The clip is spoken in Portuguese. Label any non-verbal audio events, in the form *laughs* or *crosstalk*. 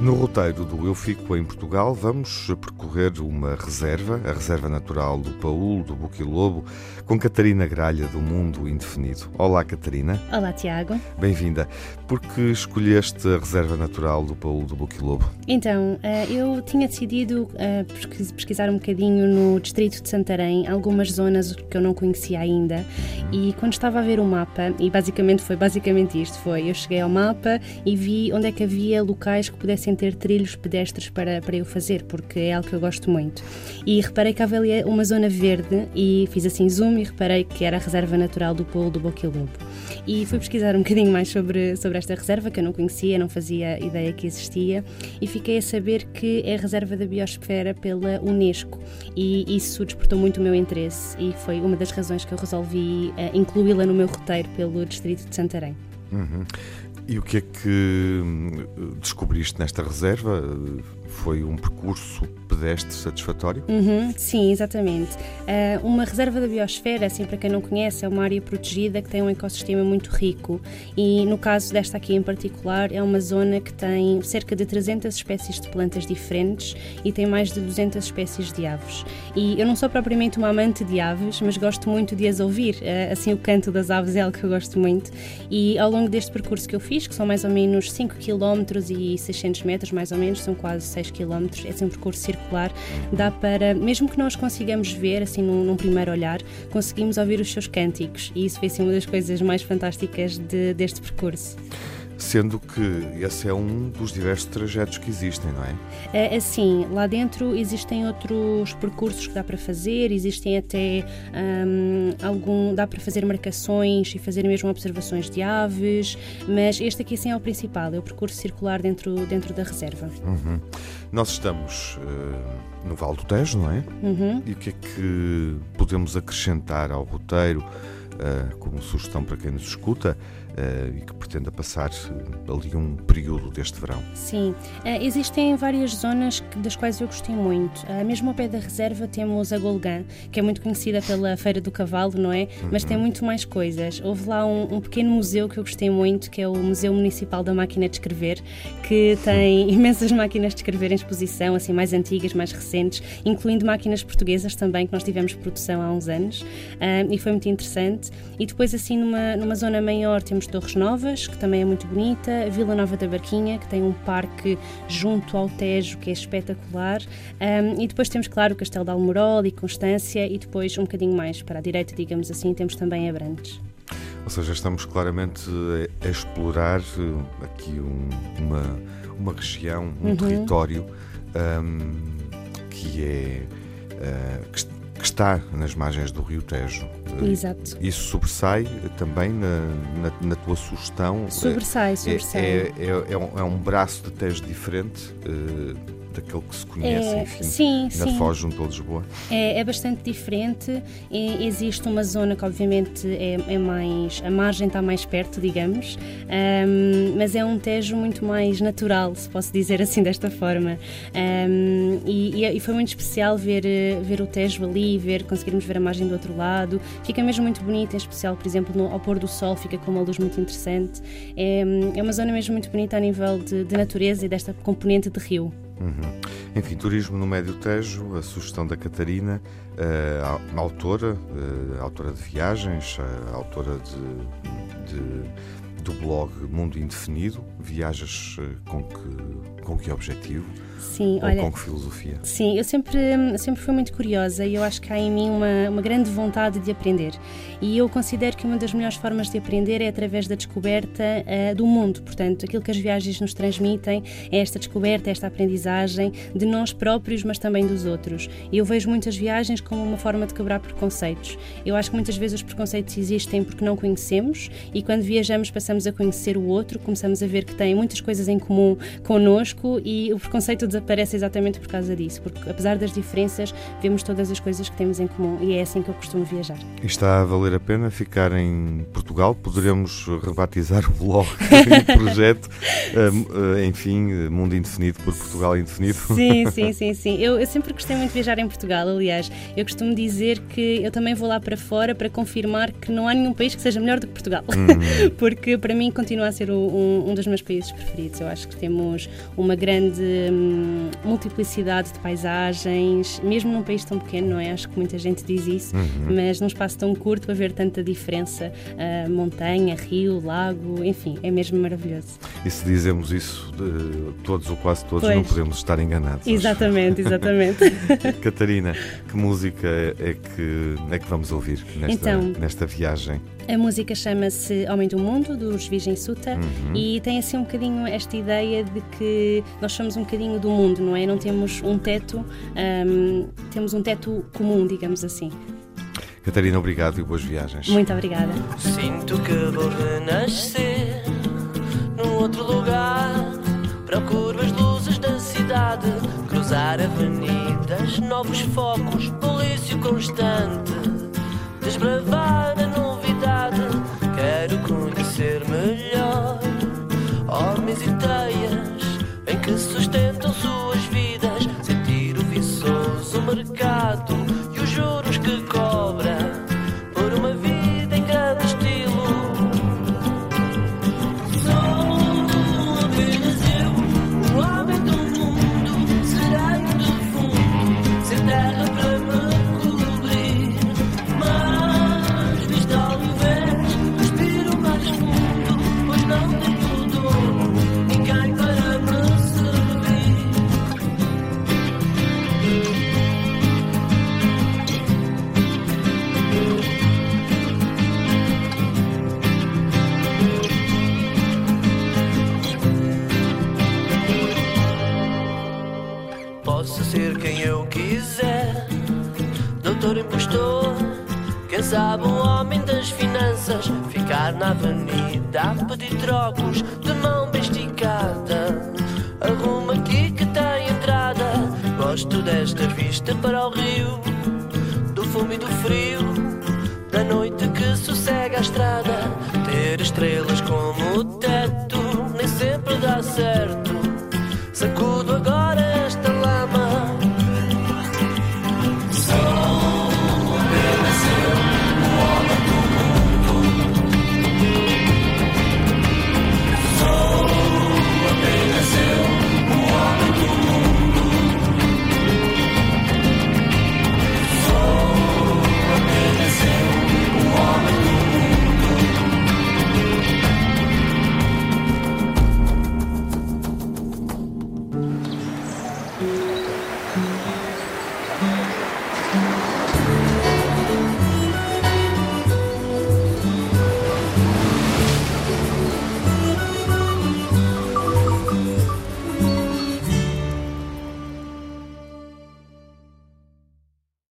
No roteiro do Eu Fico em Portugal, vamos percorrer uma reserva, a Reserva Natural do Paúl, do Buquilobo, com Catarina Gralha, do Mundo Indefinido. Olá, Catarina. Olá, Tiago. Bem-vinda. Por que escolheste a Reserva Natural do Paúl, do Buquilobo? Então, eh, eu tinha decidido eh, pesquisar um bocadinho no distrito de Santarém, algumas zonas que eu não conhecia ainda, e quando estava a ver o mapa, e basicamente foi basicamente isto, foi, eu cheguei ao mapa e vi onde é que havia locais que pudessem ter trilhos pedestres para, para eu fazer, porque é algo que eu gosto muito. E reparei que havia ali uma zona verde e fiz assim zoom e reparei que era a reserva natural do Polo do Boquilobo. E fui pesquisar um *laughs* bocadinho mais sobre, sobre esta reserva, que eu não conhecia, não fazia ideia que existia, e fiquei a saber que é reserva da biosfera pela Unesco. E isso despertou muito o meu interesse e foi uma das razões que eu resolvi uh, incluí-la no meu roteiro pelo Distrito de Santarém. Uhum. E o que é que hum, descobriste nesta reserva? Foi um percurso pedestre satisfatório? Uhum, sim, exatamente. Uh, uma reserva da biosfera, assim para quem não conhece, é uma área protegida que tem um ecossistema muito rico e no caso desta aqui em particular é uma zona que tem cerca de 300 espécies de plantas diferentes e tem mais de 200 espécies de aves. E eu não sou propriamente uma amante de aves, mas gosto muito de as ouvir, uh, assim o canto das aves é algo que eu gosto muito e ao longo deste percurso que eu fiz, que são mais ou menos 5 km e 600 metros mais ou menos, são quase 6 km, é um percurso circular, dá para, mesmo que nós consigamos ver, assim num, num primeiro olhar, conseguimos ouvir os seus cânticos e isso foi assim uma das coisas mais fantásticas de, deste percurso. Sendo que esse é um dos diversos trajetos que existem, não é? É assim, lá dentro existem outros percursos que dá para fazer, existem até hum, algum. dá para fazer marcações e fazer mesmo observações de aves, mas este aqui sim é o principal, é o percurso circular dentro, dentro da reserva. Uhum. Nós estamos uh, no Val do Tejo, não é? Uhum. E o que é que podemos acrescentar ao roteiro? uh, como sugestão para quem nos escuta e que pretenda passar eh, ali um período deste verão. Sim, uh, existem várias zonas das quais eu gostei muito. mesmo ao pé da reserva temos a Golgã, que é muito conhecida pela Feira do Cavalo, não é? Mas uhum. tem muito mais coisas. Houve lá um, um, pequeno museu que eu gostei muito, que é o Museu Municipal da Máquina de Escrever, que tem imensas *laughs* máquinas de escrever em exposição, assim mais antigas, mais recentes, incluindo máquinas portuguesas também, que nós tivemos produção há uns anos, e foi muito interessante. E depois, assim, numa, numa zona maior, temos Torres Novas, que também é muito bonita, Vila Nova da Barquinha, que tem um parque junto ao Tejo, que é espetacular. Um, e depois temos, claro, o Castelo de Almorol e Constância, e depois, um bocadinho mais para a direita, digamos assim, temos também Abrantes. Ou seja, estamos claramente a explorar eh, aqui um, uma, uma região, um uhum. território um, que é. Uh, que que está nas margens do Rio Tejo. Exato. Isso sobressai também na, na, na tua sugestão? Sobressai, é, sobressai. É, é, é, um, é um braço de Tejo diferente? Daquele que se conhece, é, enfim, sim, na sim. Foz junto a Lisboa? É, é bastante diferente. E existe uma zona que, obviamente, é, é, mais. a margem está mais perto, digamos, um, mas é um Tejo muito mais natural, se posso dizer assim desta forma. Um, e, e, foi muito especial ver, ver o Tejo ali, ver, conseguirmos ver a margem do outro lado. Fica mesmo muito bonito, em especial, por exemplo, no, ao pôr do sol, fica com uma luz muito interessante. É, é uma zona mesmo muito bonita a nível de, de natureza e desta componente de rio. Uhum. Enfim, turismo no Médio Tejo, a sugestão da Catarina, uh, autora, uh, autora de viagens, uh, autora de, de, do blog Mundo Indefinido. Viajas com que, com que objetivo? Sim, Ou olha, com que filosofia? Sim, eu sempre, sempre fui muito curiosa e eu acho que há em mim uma, uma grande vontade de aprender. E eu considero que uma das melhores formas de aprender é através da descoberta uh, do mundo. Portanto, aquilo que as viagens nos transmitem é esta descoberta, esta aprendizagem de nós próprios, mas também dos outros. E eu vejo muitas viagens como uma forma de quebrar preconceitos. Eu acho que muitas vezes os preconceitos existem porque não conhecemos e quando viajamos passamos a conhecer o outro, começamos a ver que tem muitas coisas em comum connosco e o preconceito preconceito desaparece exatamente por causa disso, porque apesar das diferenças, vemos todas as coisas que temos em comum e é assim que eu costumo viajar. E está a valer a pena ficar em Portugal? Poderemos rebatizar *laughs* o blog e o projeto, uh, enfim, Mundo Indefinido por Portugal Indefinido? Sim, *laughs* sim, sim, sim. Eu, eu sempre gostei muito de viajar em Portugal, aliás. Eu costumo dizer que eu também vou lá para fora para confirmar que não há nenhum país que seja melhor do que Portugal, uhum. *laughs* porque para mim continua a ser um, um, dos meus países preferidos. Eu acho que temos uma grande hum, multiplicidade de paisagens, mesmo num país tão pequeno, não é? Acho que muita gente diz isso, uhum. mas num espaço tão curto haver tanta diferença, uh, montanha, rio, lago, enfim, é mesmo maravilhoso. E se dizemos isso de todos ou quase todos, pois. não podemos estar enganados. Exatamente, exatamente. *laughs* Catarina, que música é que, é que vamos ouvir nesta, então, nesta viagem? A música chama-se Homem do Mundo, dos Virgem Suta, uhum. e tem assim um bocadinho esta ideia de que nós somos um bocadinho do mundo, não é? Não temos um teto, um, temos um teto comum, digamos assim. Catarina, obrigado e boas viagens. Muito obrigada. Sinto que vou renascer num outro lugar. Procuro as luzes da cidade, cruzar avenidas, novos focos, polício constante, desbravar a novidade. Sustentam suas Posso ser quem eu quiser, doutor impostor. Quem sabe um homem das finanças, ficar na avenida a pedir trocos de mão bem esticada. Arruma aqui que tem entrada. Gosto desta vista para o rio, do fumo e do frio, da noite que sossega a estrada. Ter estrelas como o teto, nem sempre dá certo. Sacudo a